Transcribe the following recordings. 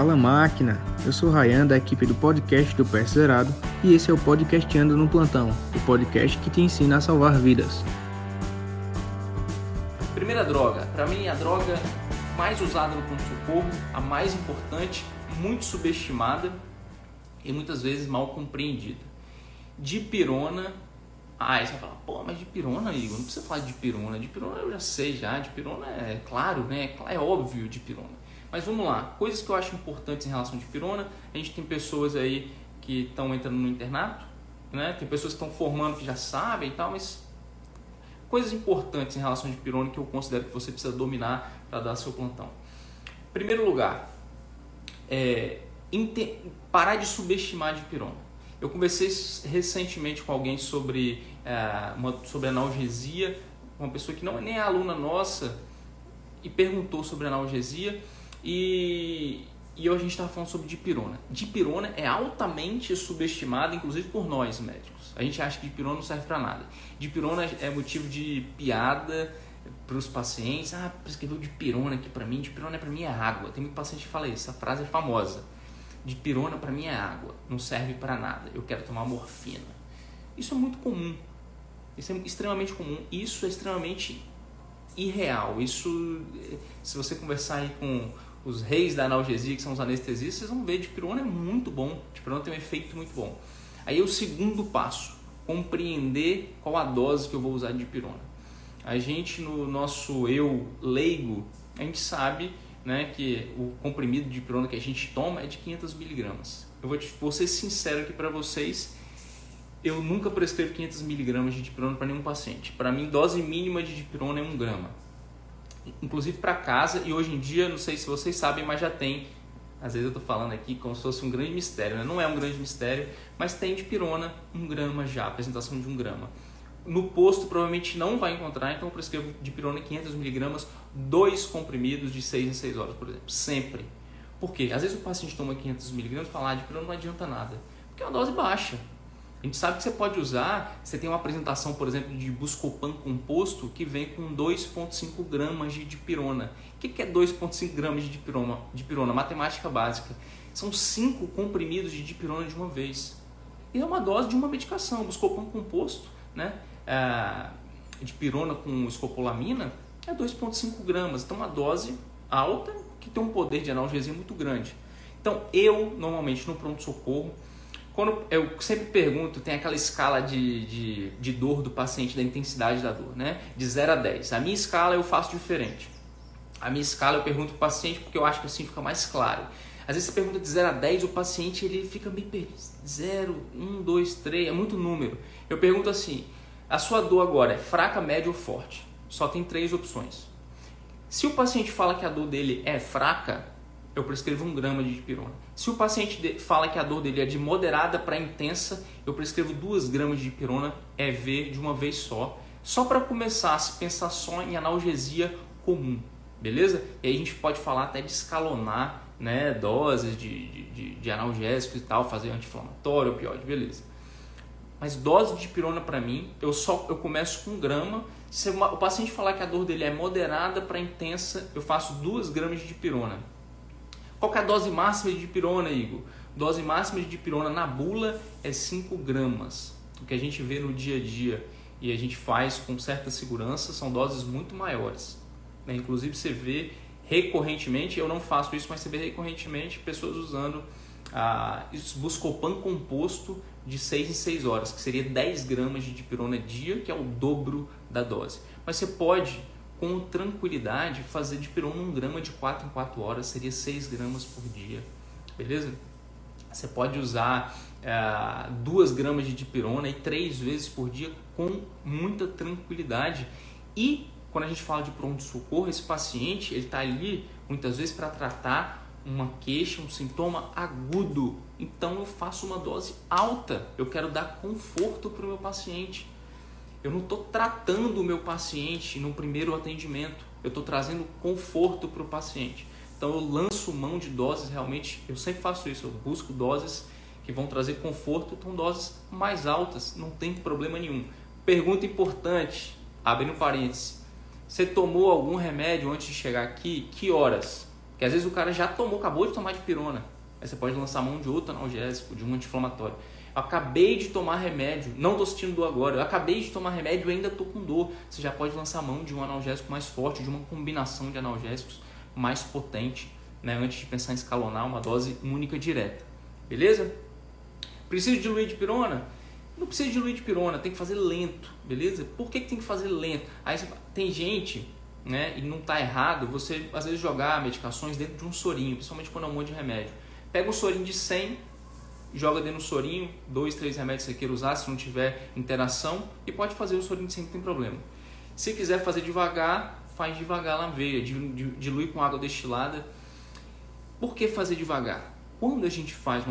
Fala máquina, eu sou Rayan da equipe do podcast do Pé Zerado e esse é o podcast Ando no Plantão, o podcast que te ensina a salvar vidas. Primeira droga, para mim a droga mais usada no pronto-socorro, a mais importante, muito subestimada e muitas vezes mal compreendida. Dipirona. Ah, aí você vai falar, pô, mas dipirona, Igor, não precisa falar de dipirona. Dipirona eu já sei já, dipirona é claro, né? É óbvio dipirona. Mas vamos lá, coisas que eu acho importantes em relação a dipirona. A gente tem pessoas aí que estão entrando no internato, né? Tem pessoas que estão formando que já sabem e tal, mas coisas importantes em relação a dipirona que eu considero que você precisa dominar para dar seu plantão. Primeiro lugar, é, parar de subestimar a dipirona. Eu conversei recentemente com alguém sobre, é, uma, sobre analgesia, uma pessoa que não é nem aluna nossa, e perguntou sobre analgesia e, e hoje a gente estava falando sobre dipirona. Dipirona é altamente subestimada, inclusive por nós médicos. A gente acha que dipirona não serve para nada. Dipirona é motivo de piada para os pacientes. Ah, prescreveu dipirona aqui para mim. Dipirona para mim é água. Tem muito paciente que fala isso. Essa frase é famosa. Dipirona para mim é água. Não serve para nada. Eu quero tomar morfina. Isso é muito comum. Isso é extremamente comum. Isso é extremamente irreal. Isso, se você conversar aí com os reis da analgesia, que são os anestesistas, vocês vão ver dipirona é muito bom. Dipirona tem um efeito muito bom. Aí o segundo passo, compreender qual a dose que eu vou usar de dipirona. A gente, no nosso eu leigo, a gente sabe né, que o comprimido de dipirona que a gente toma é de 500 miligramas. Eu vou, te, vou ser sincero aqui para vocês, eu nunca prescrevo 500 miligramas de dipirona para nenhum paciente. Para mim, dose mínima de dipirona é 1 grama inclusive para casa, e hoje em dia, não sei se vocês sabem, mas já tem. Às vezes eu estou falando aqui como se fosse um grande mistério, né? não é um grande mistério, mas tem de pirona um grama já, apresentação de um grama. No posto provavelmente não vai encontrar, então eu prescrevo de pirona 500 miligramas, dois comprimidos de 6 em 6 horas, por exemplo, sempre. Por quê? Às vezes o paciente toma 500 miligramas e fala, ah, de pirona não adianta nada, porque é uma dose baixa. A gente sabe que você pode usar, você tem uma apresentação, por exemplo, de Buscopan composto que vem com 2,5 gramas de dipirona. O que é 2,5 gramas de dipirona? dipirona? Matemática básica. São 5 comprimidos de dipirona de uma vez. E é uma dose de uma medicação. Buscopan composto, né? É, dipirona com escopolamina é 2,5 gramas. Então, uma dose alta que tem um poder de analgesia muito grande. Então, eu, normalmente, no pronto-socorro, quando eu sempre pergunto, tem aquela escala de, de, de dor do paciente, da intensidade da dor, né? De 0 a 10. A minha escala eu faço diferente. A minha escala eu pergunto para o paciente porque eu acho que assim fica mais claro. Às vezes você pergunta de 0 a 10, o paciente ele fica meio perdido. 0, 1, 2, 3, é muito número. Eu pergunto assim: a sua dor agora é fraca, média ou forte? Só tem três opções. Se o paciente fala que a dor dele é fraca, eu prescrevo um grama de dipirona. Se o paciente fala que a dor dele é de moderada para intensa, eu prescrevo duas gramas de dipirona EV de uma vez só, só para começar a se pensar só em analgesia comum, beleza? E aí a gente pode falar até de escalonar né, doses de, de, de analgésicos e tal, fazer anti-inflamatório, opioide, beleza. Mas dose de dipirona para mim, eu só eu começo com grama. Se o paciente falar que a dor dele é moderada para intensa, eu faço duas gramas de dipirona qual é a dose máxima de dipirona, Igor? Dose máxima de dipirona na bula é 5 gramas. O que a gente vê no dia a dia e a gente faz com certa segurança são doses muito maiores. Né? Inclusive você vê recorrentemente, eu não faço isso, mas você vê recorrentemente pessoas usando a Buscopan composto de 6 em 6 horas, que seria 10 gramas de dipirona dia, que é o dobro da dose. Mas você pode com tranquilidade, fazer de pirona um grama de 4 em 4 horas seria 6 gramas por dia, beleza? Você pode usar 2 é, gramas de dipirona e 3 vezes por dia com muita tranquilidade e quando a gente fala de pronto-socorro, esse paciente ele está ali muitas vezes para tratar uma queixa, um sintoma agudo. Então eu faço uma dose alta. Eu quero dar conforto para o meu paciente. Eu não estou tratando o meu paciente no primeiro atendimento. Eu estou trazendo conforto para o paciente. Então eu lanço mão de doses realmente. Eu sempre faço isso. Eu busco doses que vão trazer conforto. Então doses mais altas, não tem problema nenhum. Pergunta importante, abrindo parênteses. Você tomou algum remédio antes de chegar aqui? Que horas? Porque às vezes o cara já tomou, acabou de tomar de pirona. Aí você pode lançar mão de outro analgésico, de um anti-inflamatório. Acabei de tomar remédio, não estou sentindo dor agora. Eu acabei de tomar remédio e ainda estou com dor. Você já pode lançar mão de um analgésico mais forte, de uma combinação de analgésicos mais potente, né, antes de pensar em escalonar uma dose única direta. Beleza? Precisa diluir de pirona? Não precisa diluir de pirona, tem que fazer lento, beleza? Por que, que tem que fazer lento? Aí você, tem gente, né, e não está errado, você às vezes jogar medicações dentro de um sorinho, principalmente quando é um monte de remédio. Pega um sorinho de 100, joga dentro do sorinho, dois, três remédios que você queira usar, se não tiver interação, e pode fazer o sorinho de 100, não tem problema. Se quiser fazer devagar, faz devagar na veia, dilui com água destilada. Por que fazer devagar? Quando a gente faz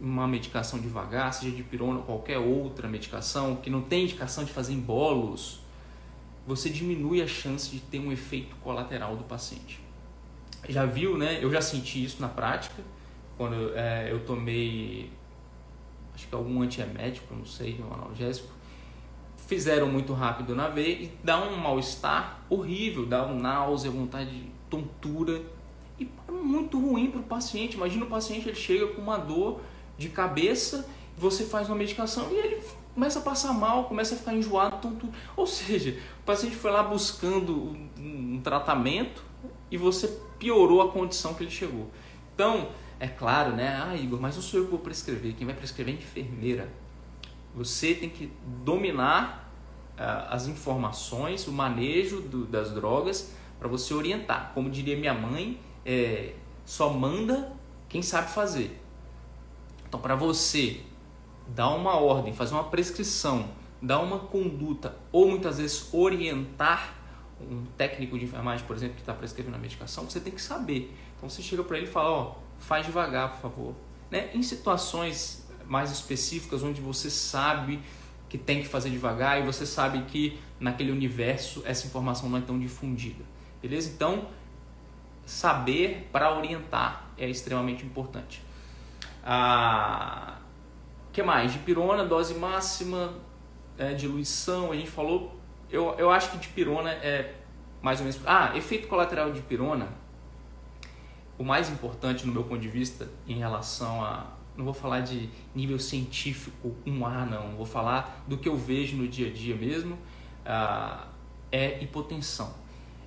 uma medicação devagar, seja de pirona ou qualquer outra medicação, que não tem indicação de fazer em bolos, você diminui a chance de ter um efeito colateral do paciente. Já viu, né? Eu já senti isso na prática, quando é, eu tomei acho que algum antiemético, não sei, um analgésico, fizeram muito rápido na veia e dá um mal-estar horrível, dá um náusea, vontade de tontura e é muito ruim para o paciente. Imagina o paciente ele chega com uma dor de cabeça, você faz uma medicação e ele começa a passar mal, começa a ficar enjoado, tontura. Ou seja, o paciente foi lá buscando um, tratamento e você piorou a condição que ele chegou. Então, é claro, né? Ah, Igor, mas não sou eu que vou prescrever. Quem vai prescrever é a enfermeira. Você tem que dominar uh, as informações, o manejo do, das drogas para você orientar. Como diria minha mãe, é, só manda quem sabe fazer. Então, para você dar uma ordem, fazer uma prescrição, dar uma conduta ou muitas vezes orientar um técnico de enfermagem, por exemplo, que está prescrevendo a medicação, você tem que saber. Então você chega para ele e fala, ó, faz devagar, por favor. Né? Em situações mais específicas, onde você sabe que tem que fazer devagar e você sabe que naquele universo essa informação não é tão difundida. Beleza? Então, saber para orientar é extremamente importante. Ah, que mais? Dipirona, dose máxima, é, diluição, a gente falou. Eu, eu acho que dipirona é mais ou menos. Ah, efeito colateral de dipirona o mais importante no meu ponto de vista em relação a não vou falar de nível científico 1A não, vou falar do que eu vejo no dia a dia mesmo, uh, é hipotensão.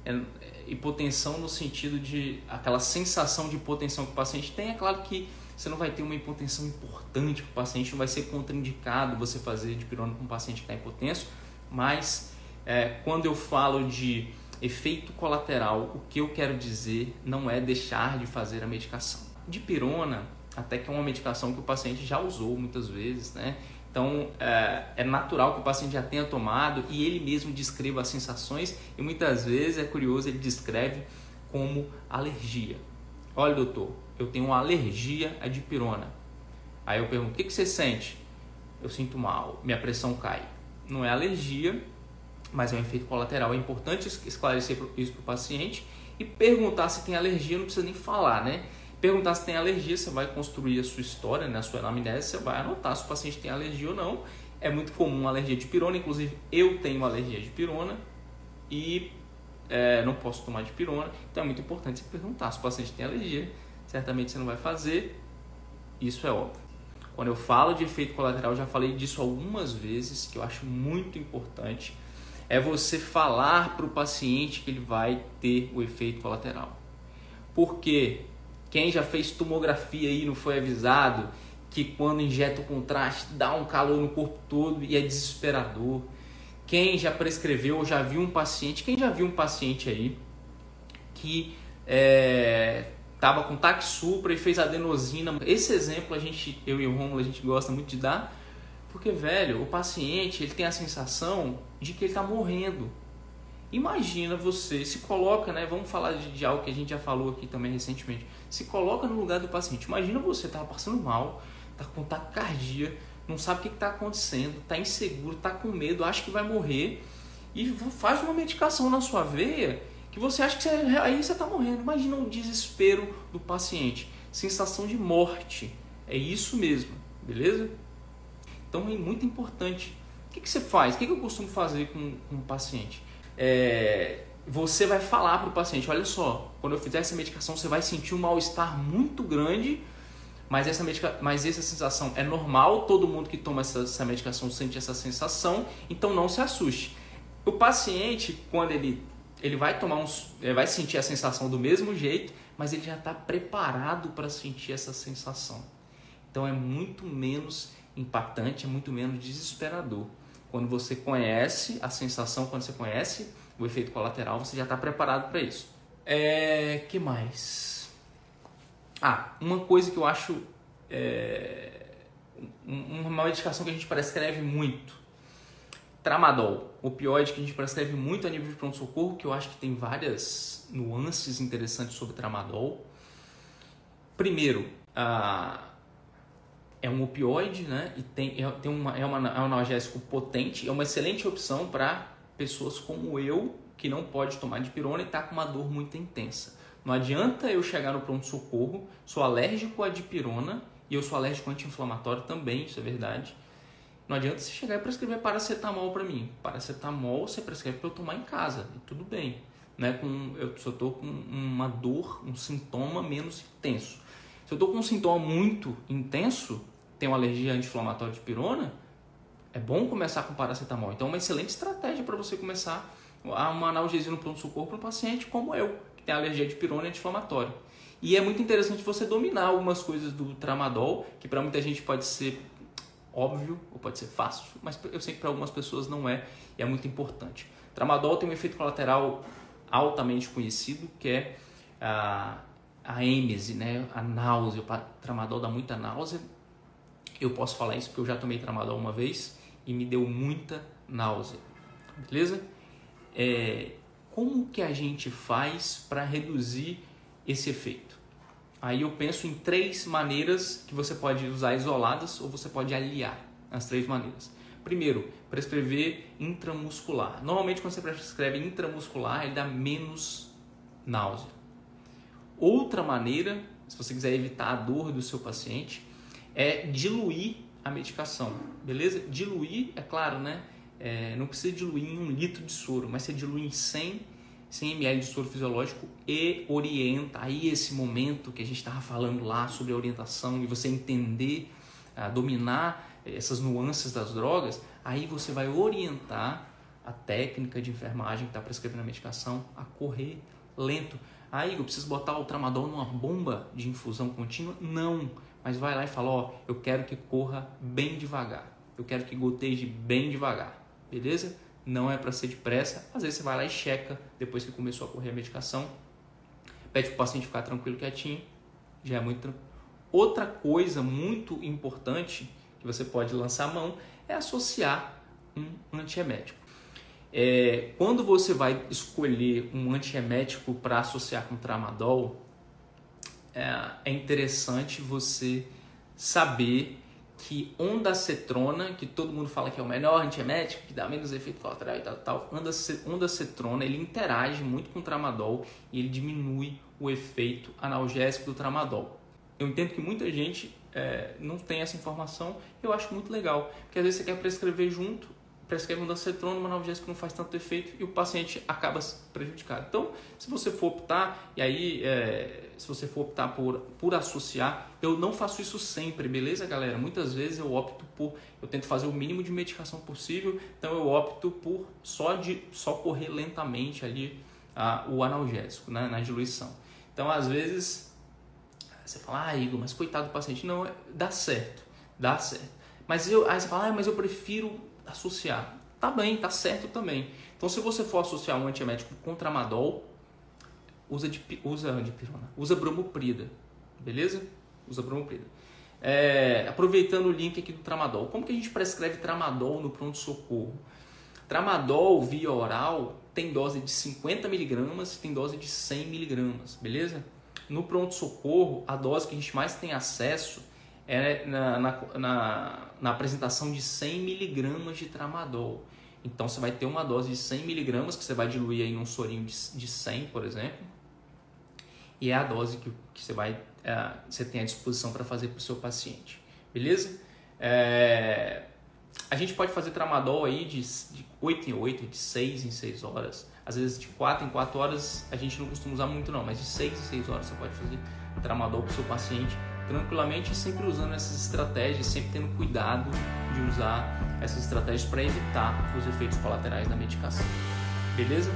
É, é, hipotensão no sentido de aquela sensação de hipotensão que o paciente tem, é claro que você não vai ter uma hipotensão importante para o paciente, não vai ser contraindicado você fazer de pirona com um paciente que está hipotenso, mas é, quando eu falo de efeito colateral, o que eu quero dizer não é deixar de fazer a medicação. Dipirona, até que é uma medicação que o paciente já usou muitas vezes, né? Então é, é, natural que o paciente já tenha tomado e ele mesmo descreva as sensações e muitas vezes é curioso, ele descreve como alergia. Olha, doutor, eu tenho uma alergia à dipirona. Aí eu pergunto: o que, que você sente? Eu sinto mal, minha pressão cai. Não é alergia, mas é um efeito colateral. É importante esclarecer isso para o paciente e perguntar se tem alergia, não precisa nem falar, né? Perguntar se tem alergia, você vai construir a sua história, né? a sua anamnese, você vai anotar se o paciente tem alergia ou não. É muito comum alergia de pirona, inclusive eu tenho alergia de pirona e é, não posso tomar de pirona, então é muito importante você perguntar se o paciente tem alergia. Certamente você não vai fazer, isso é óbvio. Quando eu falo de efeito colateral, já falei disso algumas vezes, que eu acho muito importante é você falar para o paciente que ele vai ter o efeito colateral. Porque quem já fez tomografia aí não foi avisado que quando injeta o contraste dá um calor no corpo todo e é desesperador. Quem já prescreveu ou já viu um paciente, quem já viu um paciente aí que é, com taxupra e fez adenosina. Esse exemplo a gente, eu e o Romulo, a gente gosta muito de dar, porque, velho, o paciente ele tem a sensação de que ele está morrendo. Imagina você, se coloca, né? Vamos falar de, de, algo que a gente já falou aqui também recentemente. Se coloca no lugar do paciente. Imagina você tá passando mal, tá com taquicardia, não sabe o que está acontecendo, tá inseguro, tá com medo, acha que vai morrer e faz uma medicação na sua veia que você acha que você, aí você está morrendo. Imagina o desespero do paciente, sensação de morte. É isso mesmo, beleza? Então é muito importante. O que, que você faz? O que, que eu costumo fazer com, com o paciente? É, você vai falar para o paciente: olha só, quando eu fizer essa medicação, você vai sentir um mal-estar muito grande, mas essa, medica, mas essa sensação é normal, todo mundo que toma essa, essa medicação sente essa sensação, então não se assuste. O paciente, quando ele, ele vai tomar uns, ele vai sentir a sensação do mesmo jeito, mas ele já está preparado para sentir essa sensação. Então é muito menos impactante, é muito menos desesperador. Quando você conhece a sensação, quando você conhece o efeito colateral, você já está preparado para isso. É, que mais? Ah, uma coisa que eu acho é, uma medicação que a gente prescreve muito Tramadol, opioide que a gente prescreve muito a nível de pronto-socorro, que eu acho que tem várias nuances interessantes sobre tramadol. Primeiro, é um opioide, né? E tem, é, tem uma, é, uma, é um analgésico potente, é uma excelente opção para pessoas como eu, que não pode tomar dipirona e está com uma dor muito intensa. Não adianta eu chegar no pronto-socorro, sou alérgico à dipirona e eu sou alérgico anti-inflamatório também, isso é verdade não adianta você chegar e prescrever paracetamol para mim. Paracetamol você prescreve para eu tomar em casa, e tudo bem. Né? Com, eu só estou com uma dor, um sintoma menos intenso. Se eu estou com um sintoma muito intenso, tenho uma alergia anti-inflamatória de pirona, é bom começar com paracetamol. Então é uma excelente estratégia para você começar uma analgesia no pronto-socorro para um paciente como eu, que tem alergia de pirona e anti-inflamatório. E é muito interessante você dominar algumas coisas do tramadol, que para muita gente pode ser óbvio, ou pode ser fácil, mas eu sei que para algumas pessoas não é e é muito importante. Tramadol tem um efeito colateral altamente conhecido, que é a, a êmese, né? a náusea. O tramadol dá muita náusea. Eu posso falar isso porque eu já tomei tramadol uma vez e me deu muita náusea. Beleza? É, como que a gente faz para reduzir esse efeito? Aí eu penso em três maneiras que você pode usar isoladas ou você pode aliar as três maneiras. Primeiro, prescrever intramuscular. Normalmente quando você prescreve intramuscular, ele dá menos náusea. Outra maneira, se você quiser evitar a dor do seu paciente, é diluir a medicação, beleza? Diluir, é claro, né? É, não precisa diluir em um litro de soro, mas você dilui em 100 100 ml de soro fisiológico e orienta. Aí esse momento que a gente estava falando lá sobre a orientação e você entender, uh, dominar essas nuances das drogas, aí você vai orientar a técnica de enfermagem que está prescrevendo a medicação a correr lento. Aí eu preciso botar o tramadol numa bomba de infusão contínua? Não, mas vai lá e fala, ó, eu quero que corra bem devagar. Eu quero que goteje bem devagar. Beleza? não é para ser depressa. Às vezes você vai lá e checa depois que começou a correr a medicação, pede para o paciente ficar tranquilo, quietinho, já é muito tranquilo. Outra coisa muito importante que você pode lançar a mão é associar um antiemético. É, quando você vai escolher um antiemético para associar com tramadol, é, é interessante você saber que ondacetrona, que todo mundo fala que é o melhor antiemético, que dá menos efeito colateral e tal, tal ondacetrona, ele interage muito com o tramadol e ele diminui o efeito analgésico do tramadol. Eu entendo que muita gente é, não tem essa informação eu acho muito legal, porque às vezes você quer prescrever junto prescreve um dancetrona, uma analgésico não faz tanto efeito e o paciente acaba prejudicado. Então, se você for optar, e aí, é, se você for optar por, por associar, eu não faço isso sempre, beleza, galera? Muitas vezes eu opto por, eu tento fazer o mínimo de medicação possível, então eu opto por só, de, só correr lentamente ali a, o analgésico, né, na diluição. Então, às vezes, você fala, ah, Igor, mas coitado do paciente. Não, é, dá certo, dá certo. Mas eu, aí você fala, ah, mas eu prefiro associar. Tá bem, tá certo também. Então, se você for associar um antiemético com tramadol, usa, de, usa dipirona, usa bromoprida, beleza? Usa bromoprida. É, aproveitando o link aqui do tramadol, como que a gente prescreve tramadol no pronto-socorro? Tramadol via oral, tem dose de 50 miligramas, tem dose de 100 miligramas, beleza? No pronto-socorro, a dose que a gente mais tem acesso é na, na, na, na apresentação de 100 miligramas de tramadol. Então você vai ter uma dose de 100 miligramas que você vai diluir aí num sorinho de, de 100, por exemplo. E é a dose que, que você, vai, é, você tem à disposição para fazer para o seu paciente. Beleza? É, a gente pode fazer tramadol aí de, de 8 em 8, de 6 em 6 horas. Às vezes de 4 em 4 horas a gente não costuma usar muito não, mas de 6 em 6 horas você pode fazer tramadol para o seu paciente tranquilamente, sempre usando essas estratégias, sempre tendo cuidado de usar essas estratégias para evitar os efeitos colaterais da medicação. Beleza?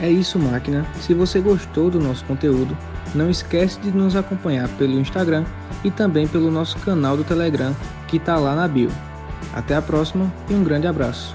É isso, máquina. Se você gostou do nosso conteúdo, não esquece de nos acompanhar pelo Instagram e também pelo nosso canal do Telegram, que está lá na bio. Até a próxima e um grande abraço.